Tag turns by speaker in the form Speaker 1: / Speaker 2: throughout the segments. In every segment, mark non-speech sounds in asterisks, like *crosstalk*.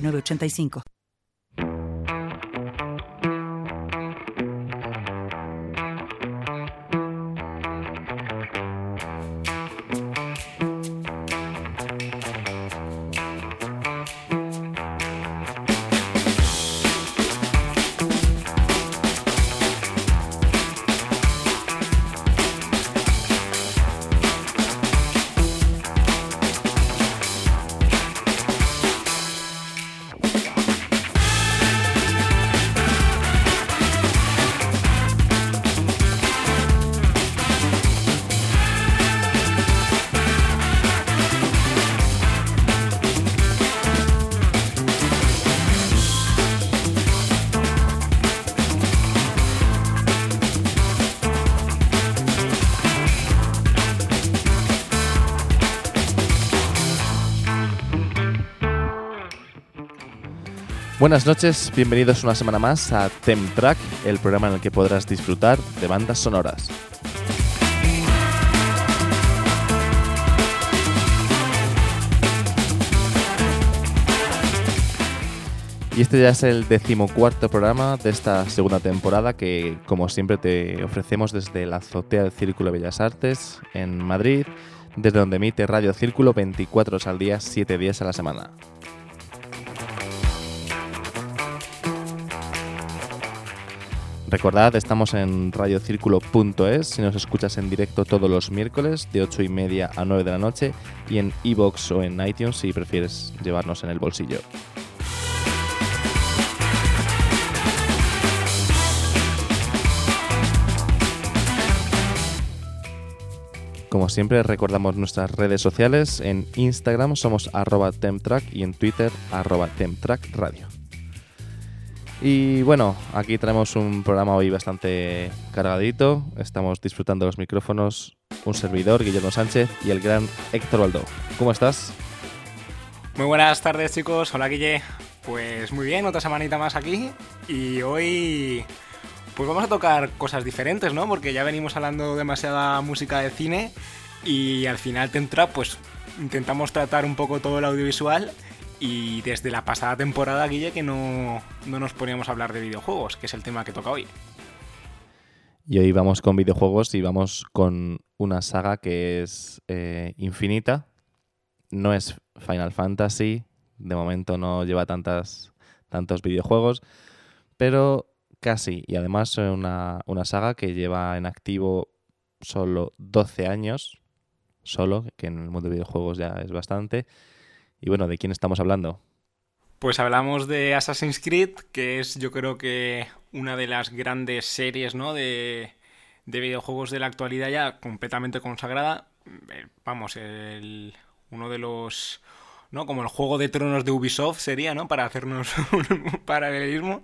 Speaker 1: 85
Speaker 2: Buenas noches, bienvenidos una semana más a Tem Track, el programa en el que podrás disfrutar de bandas sonoras. Y este ya es el decimocuarto programa de esta segunda temporada que, como siempre, te ofrecemos desde la azotea del Círculo de Bellas Artes en Madrid, desde donde emite Radio Círculo 24 horas al día, 7 días a la semana. Recordad, estamos en radiocírculo.es si nos escuchas en directo todos los miércoles de 8 y media a 9 de la noche y en iBox o en iTunes si prefieres llevarnos en el bolsillo. Como siempre, recordamos nuestras redes sociales. En Instagram somos arroba temtrack y en Twitter arroba temtrackradio. Y bueno, aquí tenemos un programa hoy bastante cargadito. Estamos disfrutando los micrófonos. Un servidor, Guillermo Sánchez, y el gran Héctor Baldó. ¿Cómo estás?
Speaker 3: Muy buenas tardes, chicos. Hola, Guille. Pues muy bien, otra semanita más aquí. Y hoy. Pues vamos a tocar cosas diferentes, ¿no? Porque ya venimos hablando demasiada música de cine. Y al final te entra, pues intentamos tratar un poco todo el audiovisual y desde la pasada temporada, Guille, que no, nos poníamos a hablar de videojuegos, que es el tema que toca hoy.
Speaker 2: Y hoy vamos con videojuegos y vamos con una saga que es eh, infinita. No es Final Fantasy, de momento no lleva tantas, tantos videojuegos, pero casi. Y además una, una saga que lleva en activo solo 12 años, solo, que en el mundo de videojuegos ya es bastante y bueno, ¿de quién estamos hablando?
Speaker 3: Pues hablamos de Assassin's Creed, que es yo creo que una de las grandes series ¿no? de, videojuegos de la actualidad ya completamente consagrada. Eh, vamos, el, uno de los... ¿no? Como el juego de tronos de Ubisoft sería, ¿no? Para hacernos *laughs* un paralelismo.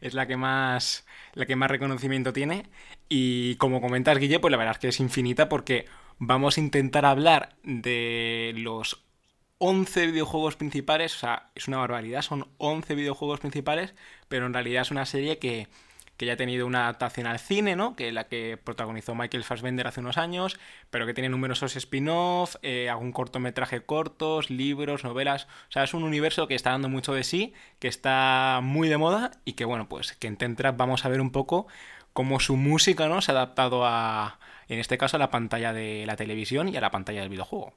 Speaker 3: Es la que más. la que más reconocimiento tiene. Y como comentas, Guille, pues la verdad es que es infinita porque vamos a intentar hablar de los 11 videojuegos principales, o sea, es una barbaridad, son 11 videojuegos principales, pero en realidad es una serie que, ya ha tenido una adaptación al cine, ¿no? Que la que protagonizó Michael Fassbender hace unos años, pero que tiene numerosos spin-off, eh, algún cortometraje cortos, libros, novelas. O sea, es un universo que está dando mucho de sí, que está muy de moda y que, bueno, pues que en Tentrap vamos a ver un poco cómo su música, ¿no? Se ha adaptado a, en este caso, a la pantalla de la televisión y a la pantalla del videojuego.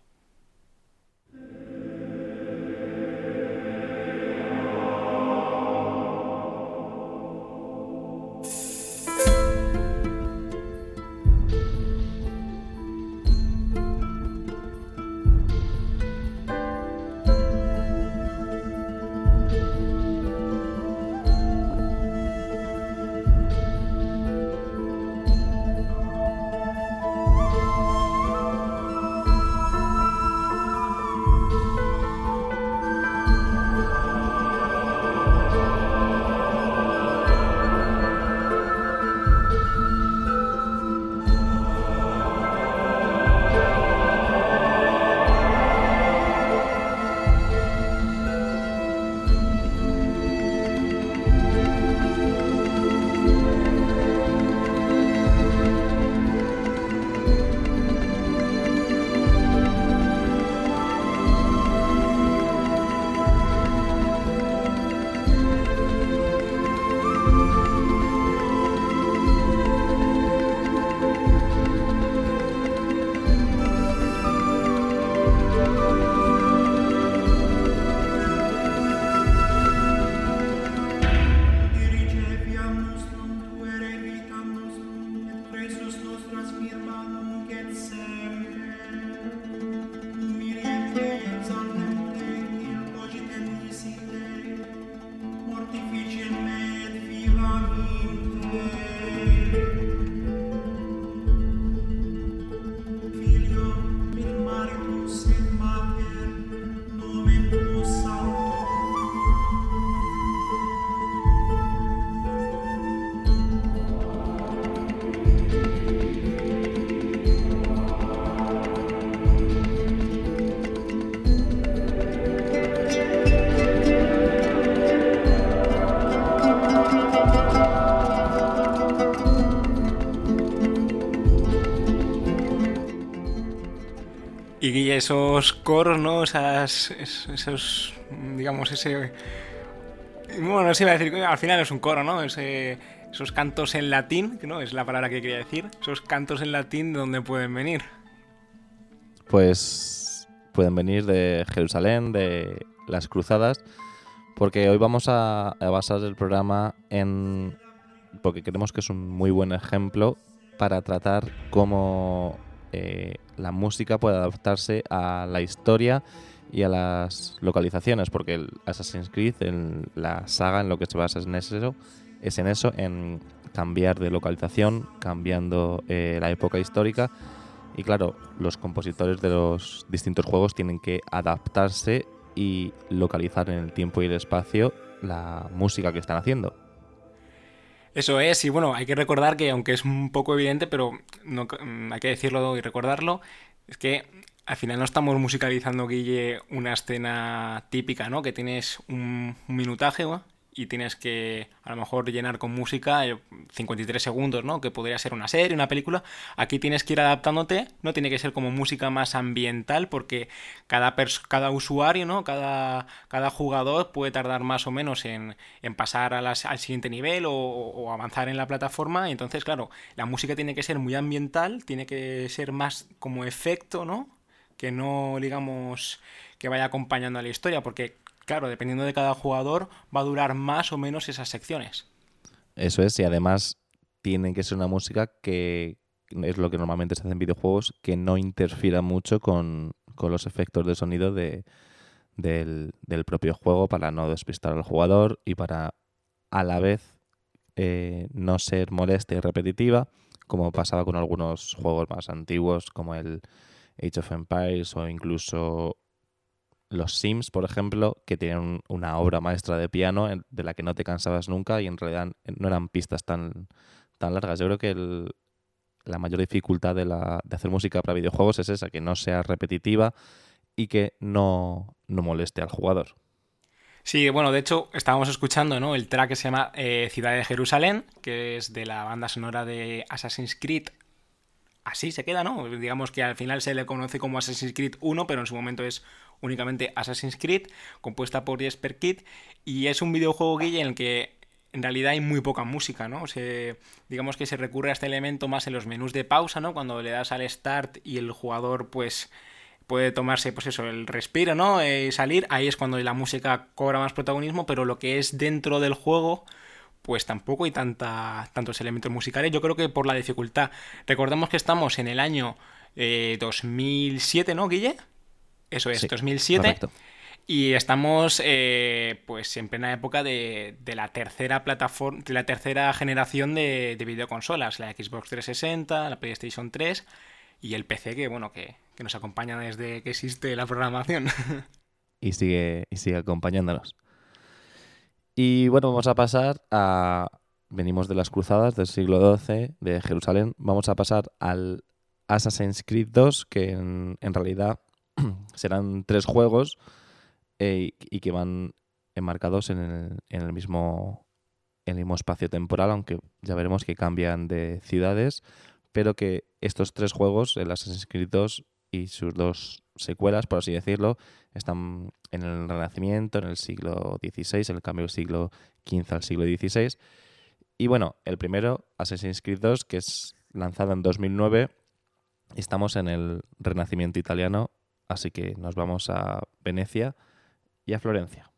Speaker 3: Esos coros, ¿no? Esas, esos, digamos, ese... Bueno, no iba a decir, al final es un coro, ¿no? esos cantos en latín, ¿no? Es la palabra que quería decir. Esos cantos en latín, ¿de dónde pueden venir?
Speaker 2: Pues pueden venir de Jerusalén, de las cruzadas, porque hoy vamos a, a basar el programa en... porque creemos que es un muy buen ejemplo para tratar cómo eh, la música puede adaptarse a la historia y a las localizaciones, porque el Assassin's Creed, en la saga, en lo que se basa en eso, es en eso, en cambiar de localización, cambiando eh, la época histórica. Y claro, los compositores de los distintos juegos tienen que adaptarse y localizar en el tiempo y el espacio la música que están haciendo.
Speaker 3: Eso es, y bueno, hay que recordar que aunque es un poco evidente, pero no, mm, hay que decirlo y recordarlo, es que al final no estamos musicalizando, Guille, una escena típica, ¿no? Que tienes un, minutaje, ¿no? Y tienes que a lo mejor llenar con música 53 eh, segundos, ¿no? Que podría ser una serie, una película. Aquí tienes que ir adaptándote, no tiene que ser como música más ambiental porque cada, cada usuario, ¿no? Cada, cada jugador puede tardar más o menos en, pasar al siguiente nivel o, o, avanzar en la plataforma. Y entonces, claro, la música tiene que ser muy ambiental, tiene que ser más como efecto, ¿no? Que no, digamos, que vaya acompañando a la historia, porque claro, dependiendo de cada jugador, va a durar más o menos esas secciones.
Speaker 2: Eso es, y además tiene que ser una música que es lo que normalmente se hace en videojuegos, que no interfiera mucho con, los efectos de sonido de, del, propio juego para no despistar al jugador y para a la vez eh, no ser molesta y repetitiva, como pasaba con algunos juegos más antiguos como el Age of Empires o incluso los Sims, por ejemplo, que tienen una obra maestra de piano de la que no te cansabas nunca y en realidad no eran pistas tan, tan largas. Yo creo que la mayor dificultad de, la, de hacer música para videojuegos es esa, que no sea repetitiva y que no, moleste al jugador.
Speaker 3: Sí, bueno, de hecho estábamos escuchando ¿no? el track que se llama eh, Ciudad de Jerusalén, que es de la banda sonora de Assassin's Creed así se queda, ¿no? Digamos que al final se le conoce como Assassin's Creed 1, pero en su momento es únicamente Assassin's Creed, compuesta por Jesper Kid, y es un videojuego guille en el que en realidad hay muy poca música, ¿no? digamos que se recurre a este elemento más en los menús de pausa, ¿no? Cuando le das al start y el jugador, pues puede tomarse, pues eso, el respiro, ¿no? Eh, salir, ahí es cuando la música cobra más protagonismo, pero lo que es dentro del juego, pues tampoco hay tanta, tantos elementos musicales. Yo creo que por la dificultad. Recordemos que estamos en el año 2007, eh, ¿no, Guille? Eso es, 2007. Y estamos eh, pues en plena época de, la tercera plataforma, de la tercera generación de, videoconsolas, la Xbox 360, la PlayStation 3 y el PC que bueno que, que nos acompaña desde que existe la programación. *laughs*
Speaker 2: y sigue, y sigue acompañándonos. Y bueno, vamos a pasar a. Venimos de las cruzadas del siglo XII de Jerusalén. Vamos a pasar al Assassin's Creed 2, que en, realidad *clears throat* serán tres juegos eh, y que van enmarcados en el, mismo, en el mismo espacio temporal, aunque ya veremos que cambian de ciudades, pero que estos tres juegos, el Assassin's Creed 2 y sus dos secuelas, por así decirlo, están en el Renacimiento, en el siglo XVI, en el cambio del siglo XV al siglo XVI. Y bueno, el primero, Assassin's Creed 2, que es lanzado en 2009, estamos en el Renacimiento italiano, así que nos vamos a Venecia y a Florencia.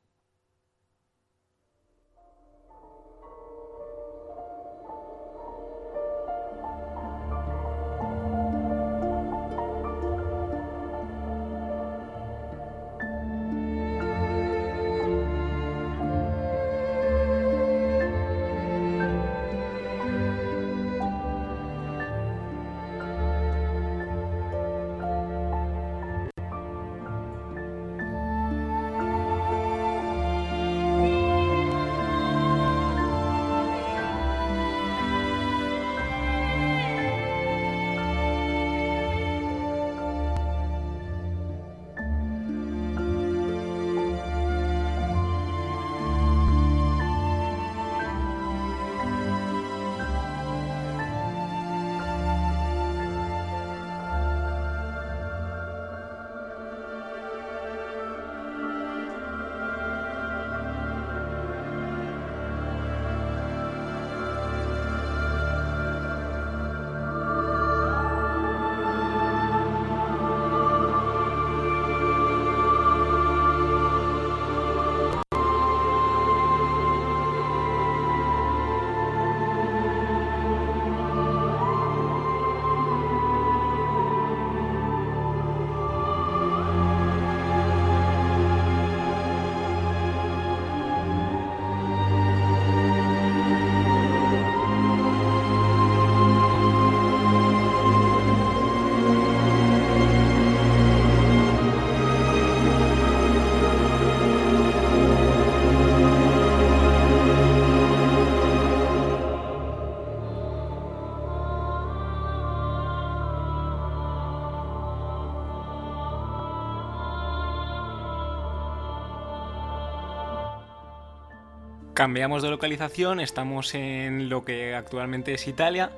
Speaker 3: Cambiamos de localización, estamos en lo que actualmente es Italia,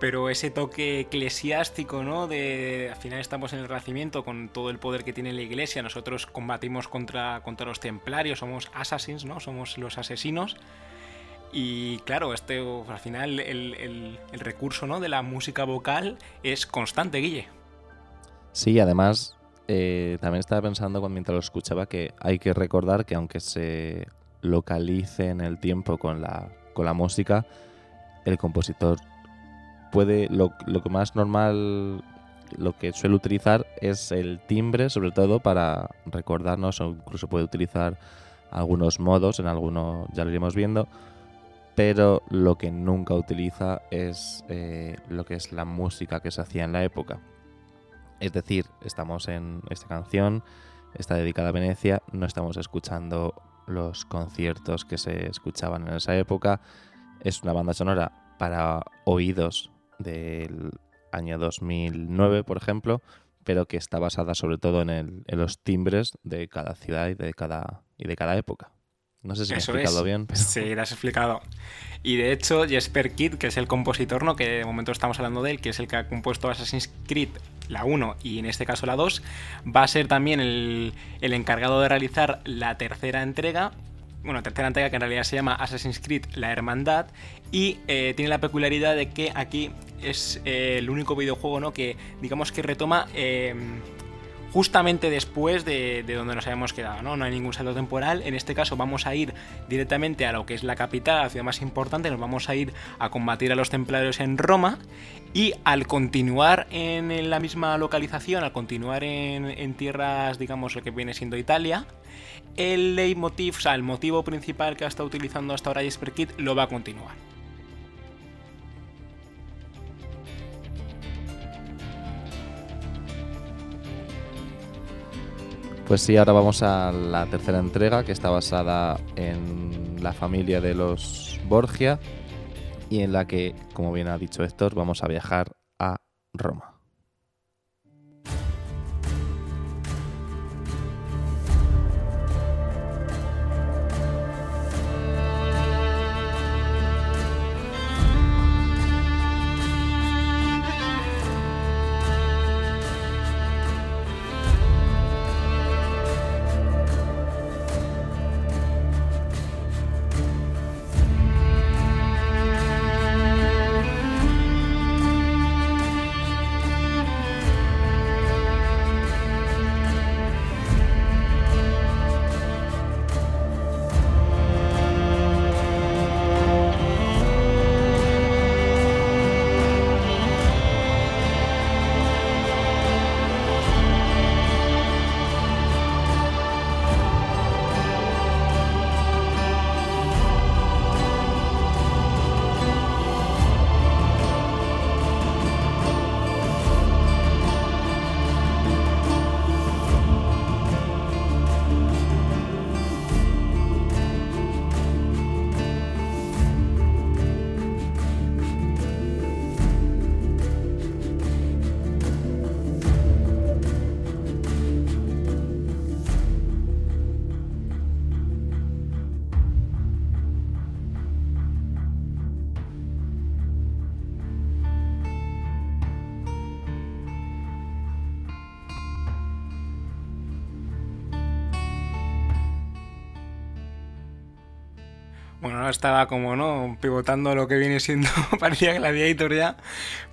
Speaker 3: pero ese toque eclesiástico, ¿no? De al final estamos en el Renacimiento con todo el poder que tiene la Iglesia. Nosotros combatimos contra, contra los templarios, somos assassins, ¿no? Somos los asesinos. Y claro, este, al final el, recurso ¿no? de la música vocal es constante, Guille.
Speaker 2: Sí, además eh, también estaba pensando mientras lo escuchaba que hay que recordar que aunque se localice en el tiempo con la, con la música, el compositor puede, lo, lo que más normal, lo que suele utilizar es el timbre, sobre todo para recordarnos, o incluso puede utilizar algunos modos, en algunos ya lo iremos viendo, pero lo que nunca utiliza es eh, lo que es la música que se hacía en la época. Es decir, estamos en esta canción, está dedicada a Venecia, no estamos escuchando los conciertos que se escuchaban en esa época. Es una banda sonora para oídos del año 2009, por ejemplo, pero que está basada sobre todo en, los timbres de cada ciudad y de cada, y de cada época. No sé si me he explicado bien.
Speaker 3: Sí, lo has explicado. Y de hecho, Jesper Kidd, que es el compositor, ¿no? que de momento estamos hablando de él, que es el que ha compuesto Assassin's Creed la 1 y en este caso la 2, va a ser también el, el encargado de realizar la tercera entrega bueno, tercera entrega que en realidad se llama Assassin's Creed La Hermandad y eh, tiene la peculiaridad de que aquí es eh, el único videojuego ¿no? que digamos que retoma eh, justamente después de, donde nos habíamos quedado, ¿no? No hay ningún salto temporal. En este caso vamos a ir directamente a lo que es la capital, la ciudad más importante, nos vamos a ir a combatir a los templarios en Roma y al continuar en la misma localización, al continuar en, tierras, digamos, lo que viene siendo Italia, el leitmotiv, o sea, el motivo principal que ha estado utilizando hasta ahora Jesper Kid lo va a continuar.
Speaker 2: Pues sí, ahora vamos a la tercera entrega que está basada en la familia de los Borgia y en la que, como bien ha dicho Héctor, vamos a viajar a Roma.
Speaker 3: Estaba como, ¿no? Pivotando lo que viene siendo, *laughs* parecía Gladiator ya,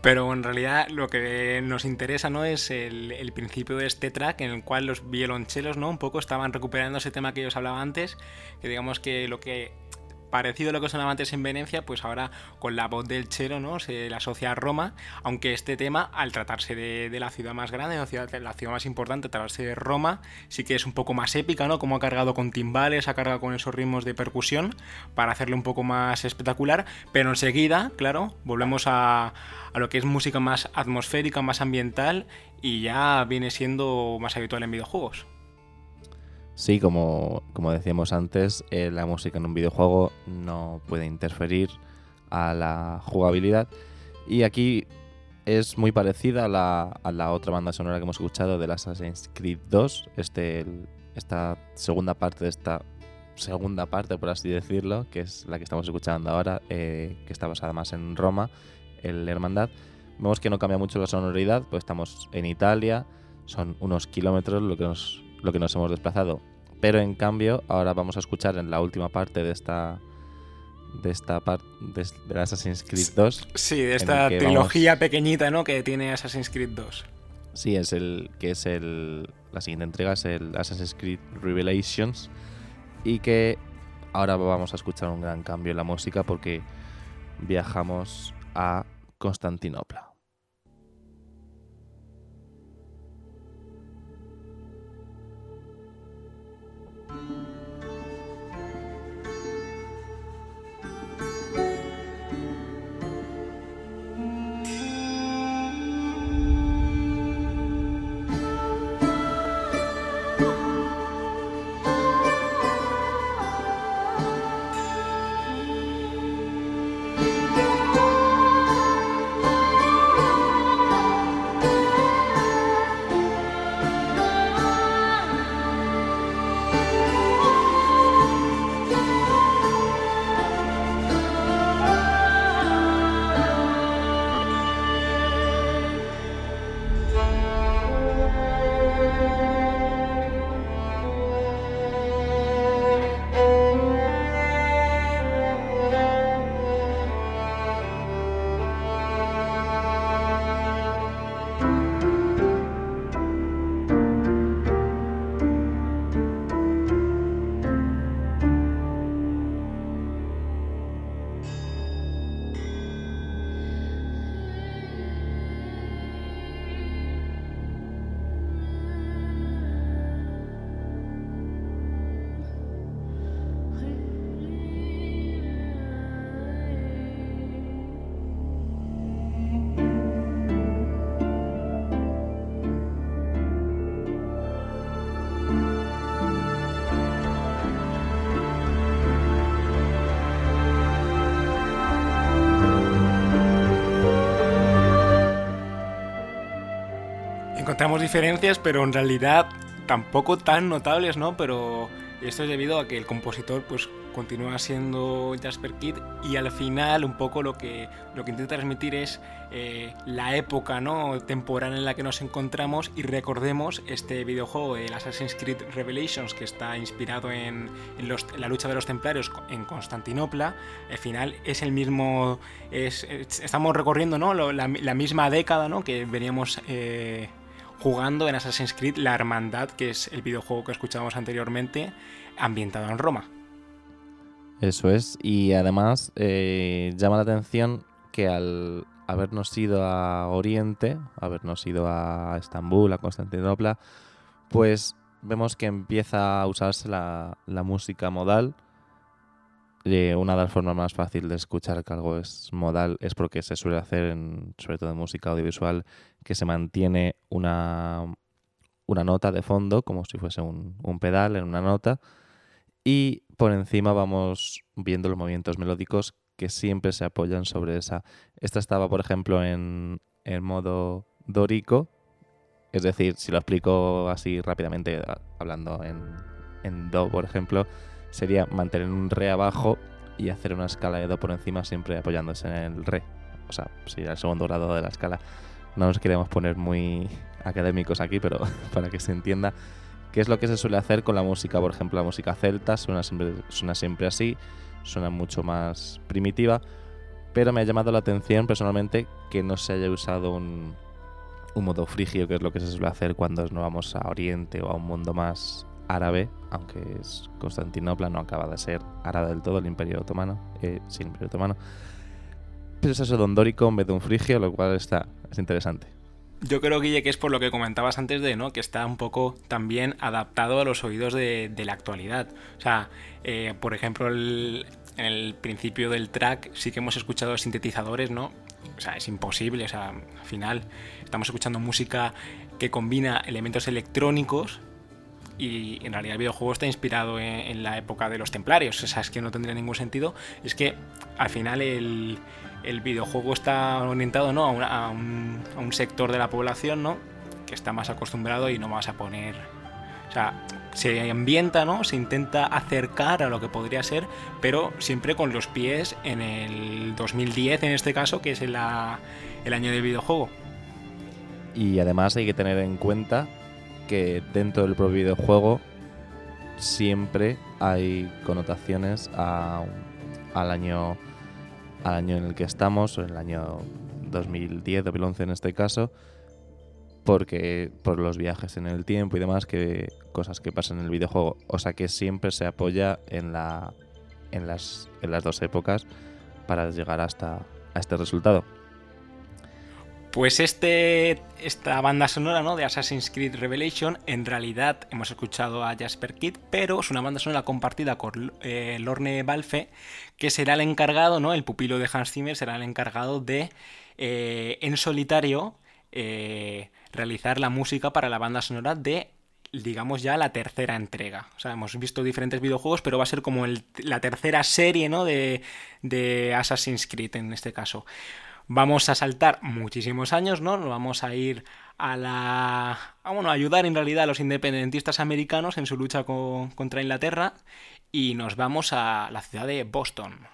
Speaker 3: pero en realidad lo que nos interesa, ¿no? Es el, el, principio de este track en el cual los violonchelos, ¿no? Un poco estaban recuperando ese tema que yo os hablaba antes, que digamos que lo que parecido a lo que sonaba antes en Venecia, pues ahora con la voz del chelo ¿no? se le asocia a Roma, aunque este tema, al tratarse de, la ciudad más grande, la ciudad, la ciudad más importante, tratarse de Roma, sí que es un poco más épica, ¿no? Como ha cargado con timbales, ha cargado con esos ritmos de percusión para hacerle un poco más espectacular, pero enseguida, claro, volvemos a lo que es música más atmosférica, más ambiental y ya viene siendo más habitual en videojuegos.
Speaker 2: Sí, como, decíamos antes, eh, la música en un videojuego no puede interferir a la jugabilidad. Y aquí es muy parecida a la, otra banda sonora que hemos escuchado del Assassin's Creed 2, este, esta segunda parte de esta segunda parte, por así decirlo, que es la que estamos escuchando ahora, eh, que está basada más en Roma, el Hermandad. Vemos que no cambia mucho la sonoridad, pues estamos en Italia, son unos kilómetros lo que nos, lo que nos hemos desplazado. Pero en cambio, ahora vamos a escuchar en la última parte de esta de esta parte de, Assassin's Creed 2.
Speaker 3: Sí, de esta trilogía pequeñita, ¿no? Que tiene Assassin's Creed 2.
Speaker 2: Sí, es el que es el la siguiente entrega es el Assassin's Creed Revelations y que ahora vamos a escuchar un gran cambio en la música porque viajamos a Constantinopla.
Speaker 3: Encontramos diferencias, pero en realidad tampoco tan notables, ¿no? Pero esto es debido a que el compositor pues continúa siendo Jasper Kidd y al final un poco lo que, lo que intenta transmitir es eh, la época ¿no? temporal en la que nos encontramos y recordemos este videojuego, el Assassin's Creed Revelations, que está inspirado en, la lucha de los templarios en Constantinopla, al final es el mismo, es, estamos recorriendo ¿no? la, misma década ¿no? que veníamos... Eh, jugando en Assassin's Creed La Hermandad, que es el videojuego que escuchábamos anteriormente, ambientado en Roma.
Speaker 2: Eso es, y además eh, llama la atención que al habernos ido a Oriente, habernos ido a Estambul, a Constantinopla, pues vemos que empieza a usarse la, la música modal una de las formas más fáciles de escuchar que algo es modal es porque se suele hacer, en, sobre todo en música audiovisual, que se mantiene una, una nota de fondo, como si fuese un, pedal en una nota, y por encima vamos viendo los movimientos melódicos que siempre se apoyan sobre esa. Esta estaba, por ejemplo, en, en modo dórico, es decir, si lo explico así rápidamente, hablando en, en do, por ejemplo, sería mantener un re abajo y hacer una escala de do por encima siempre apoyándose en el re. O sea, sería el segundo grado de la escala. No nos queremos poner muy académicos aquí, pero *laughs* para que se entienda qué es lo que se suele hacer con la música. Por ejemplo, la música celta suena siempre, suena siempre así, suena mucho más primitiva, pero me ha llamado la atención personalmente que no se haya usado un, un modo frigio, que es lo que se suele hacer cuando nos vamos a Oriente o a un mundo más árabe, aunque es Constantinopla, no acaba de ser árabe del todo el Imperio Otomano, eh, el Imperio Otomano. Pero es eso dórico en vez de un frigio, lo cual está, es interesante.
Speaker 3: Yo creo, Guille, que es por lo que comentabas antes de, ¿no? Que está un poco también adaptado a los oídos de, la actualidad. O sea, eh, por ejemplo, en el principio del track sí que hemos escuchado sintetizadores, ¿no? O sea, es imposible, o sea, al final estamos escuchando música que combina elementos electrónicos y en realidad el videojuego está inspirado en, la época de los templarios, o sea, es que no tendría ningún sentido, es que al final el, videojuego está orientado ¿no? a, un, sector de la población ¿no? que está más acostumbrado y no vas a poner... O sea, se ambienta, ¿no? Se intenta acercar a lo que podría ser, pero siempre con los pies en el 2010 en este caso, que es el, el año del videojuego.
Speaker 2: Y además hay que tener en cuenta que dentro del propio videojuego siempre hay connotaciones al año al año en el que estamos, o en el año 2010, 2011 en este caso, porque por los viajes en el tiempo y demás, que cosas que pasan en el videojuego, o sea que siempre se apoya en la en las en las dos épocas para llegar hasta a este resultado.
Speaker 3: Pues este, esta banda sonora ¿no? de Assassin's Creed Revelation, en realidad hemos escuchado a Jasper Kidd, pero es una banda sonora compartida con eh, Lorne Balfe, que será el encargado, ¿no? el pupilo de Hans Zimmer, será el encargado de, eh, en solitario, eh, realizar la música para la banda sonora de digamos ya la tercera entrega. O sea, hemos visto diferentes videojuegos, pero va a ser como la tercera serie ¿no? de, de Assassin's Creed en este caso. Vamos a saltar muchísimos años, ¿no? Nos vamos a ir a la. A, bueno, a ayudar en realidad a los independentistas americanos en su lucha contra Inglaterra y nos vamos a la ciudad de Boston.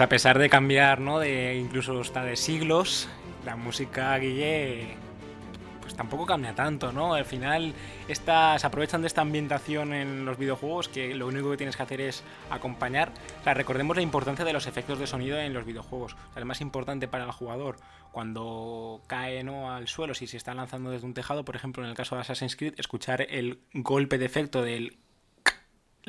Speaker 3: Pues a pesar de cambiar, ¿no? De incluso hasta de siglos, la música Guille pues tampoco cambia tanto, ¿no? Al final se aprovechan de esta ambientación en los videojuegos que lo único que tienes que hacer es acompañar. O recordemos la importancia de los efectos de sonido en los videojuegos. O el más importante para el jugador cuando cae ¿no? al suelo, si se está lanzando desde un tejado, por ejemplo, en el caso de Assassin's Creed, escuchar el golpe de efecto del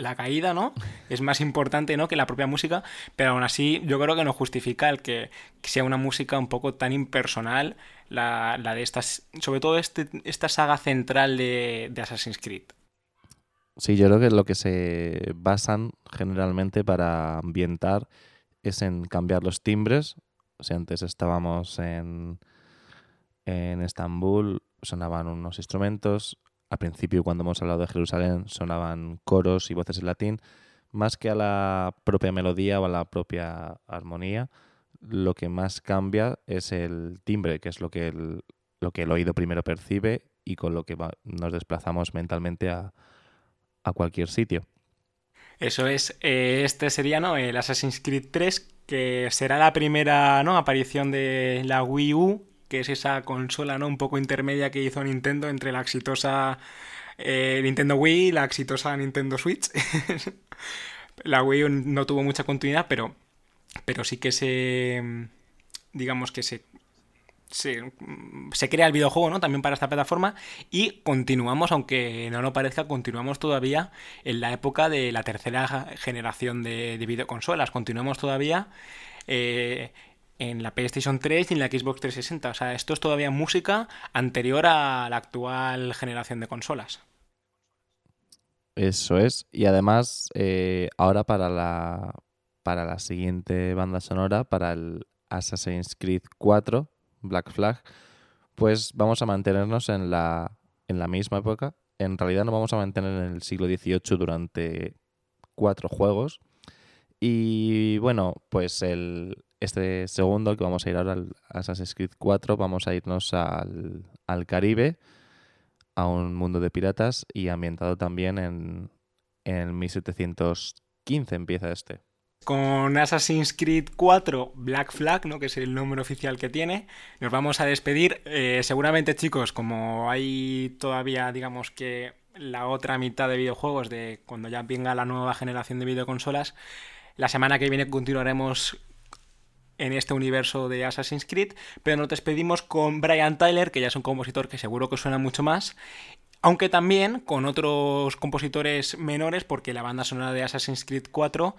Speaker 3: la caída, ¿no? Es más importante, ¿no? Que la propia música, pero aún así yo creo que no justifica el que, sea una música un poco tan impersonal la, de estas, sobre todo este, esta saga central de, Assassin's Creed.
Speaker 2: Sí, yo creo que lo que se basan generalmente para ambientar es en cambiar los timbres. O sea, antes estábamos en, en Estambul, sonaban unos instrumentos, al principio cuando hemos hablado de Jerusalén sonaban coros y voces en latín, más que a la propia melodía o a la propia armonía, lo que más cambia es el timbre, que es lo que el, lo que el oído primero percibe y con lo que nos desplazamos mentalmente a, cualquier sitio.
Speaker 3: Eso es, eh, este sería ¿no? el Assassin's Creed 3, que será la primera ¿no? aparición de la Wii U que es esa consola ¿no? un poco intermedia que hizo Nintendo entre la exitosa eh, Nintendo Wii y la exitosa Nintendo Switch. *laughs* la Wii no tuvo mucha continuidad, pero, pero sí que se, digamos que se se, crea el videojuego, ¿no? También para esta plataforma y continuamos, aunque no lo parezca, continuamos todavía en la época de la tercera generación de, videoconsolas. Continuamos todavía eh, en la PlayStation 3 y en la Xbox 360. O sea, esto es todavía música anterior a la actual generación de consolas.
Speaker 2: Eso es. Y además, eh, ahora para la, para la siguiente banda sonora, para el Assassin's Creed 4, Black Flag, pues vamos a mantenernos en la, en la misma época. En realidad nos vamos a mantener en el siglo XVIII durante cuatro juegos. Y bueno, pues el, este segundo que vamos a ir ahora al Assassin's Creed 4, vamos a irnos al, al Caribe, a un mundo de piratas y ambientado también en, en 1715 empieza este
Speaker 3: con Assassin's Creed 4 Black Flag, ¿no? que es el número oficial que tiene. Nos vamos a despedir. Eh, seguramente, chicos, como hay todavía, digamos que la otra mitad de videojuegos de cuando ya venga la nueva generación de videoconsolas, la semana que viene continuaremos en este universo de Assassin's Creed, pero nos despedimos con Brian Tyler, que ya es un compositor que seguro que suena mucho más, aunque también con otros compositores menores, porque la banda sonora de Assassin's Creed 4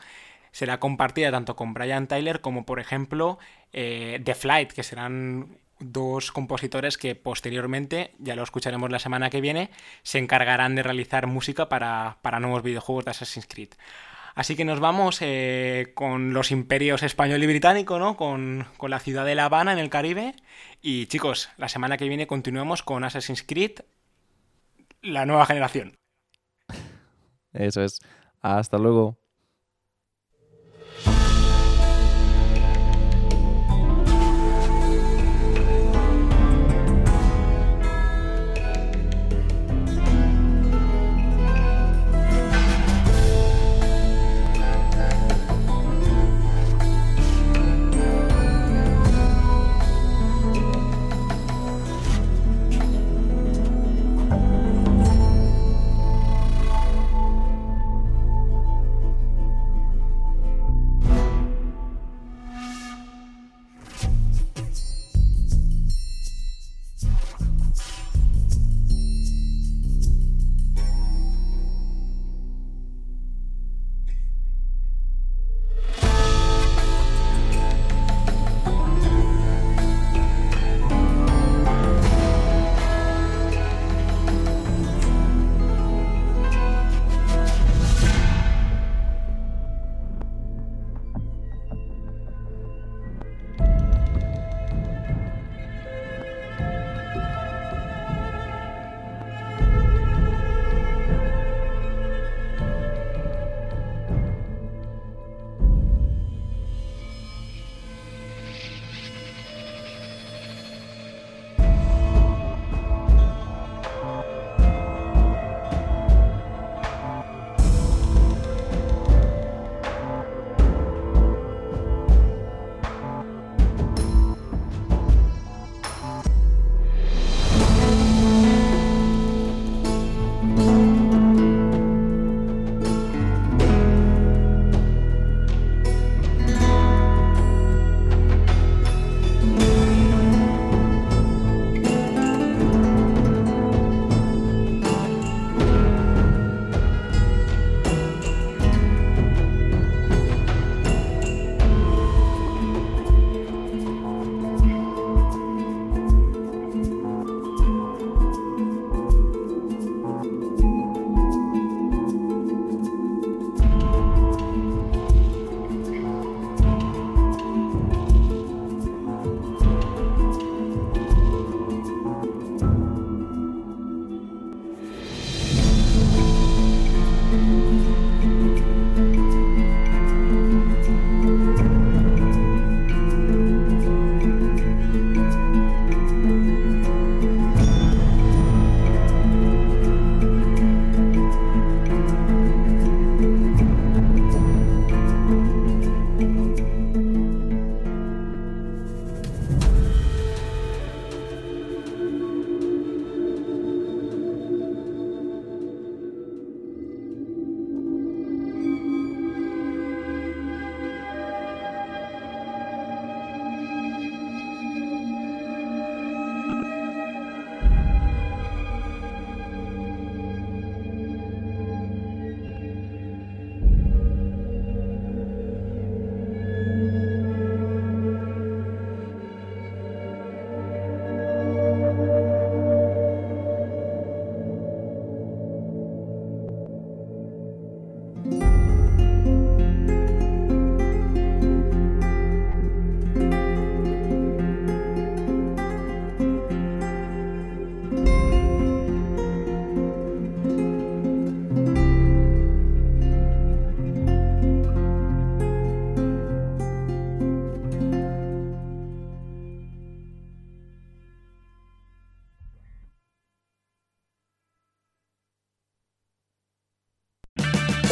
Speaker 3: será compartida tanto con Brian Tyler como por ejemplo eh, The Flight, que serán dos compositores que posteriormente, ya lo escucharemos la semana que viene, se encargarán de realizar música para, nuevos videojuegos de Assassin's Creed. Así que nos vamos eh, con los imperios español y británico, ¿no? Con, con, la ciudad de La Habana en el Caribe. Y chicos, la semana que viene continuamos con Assassin's Creed, la nueva generación.
Speaker 2: Eso es. Hasta luego.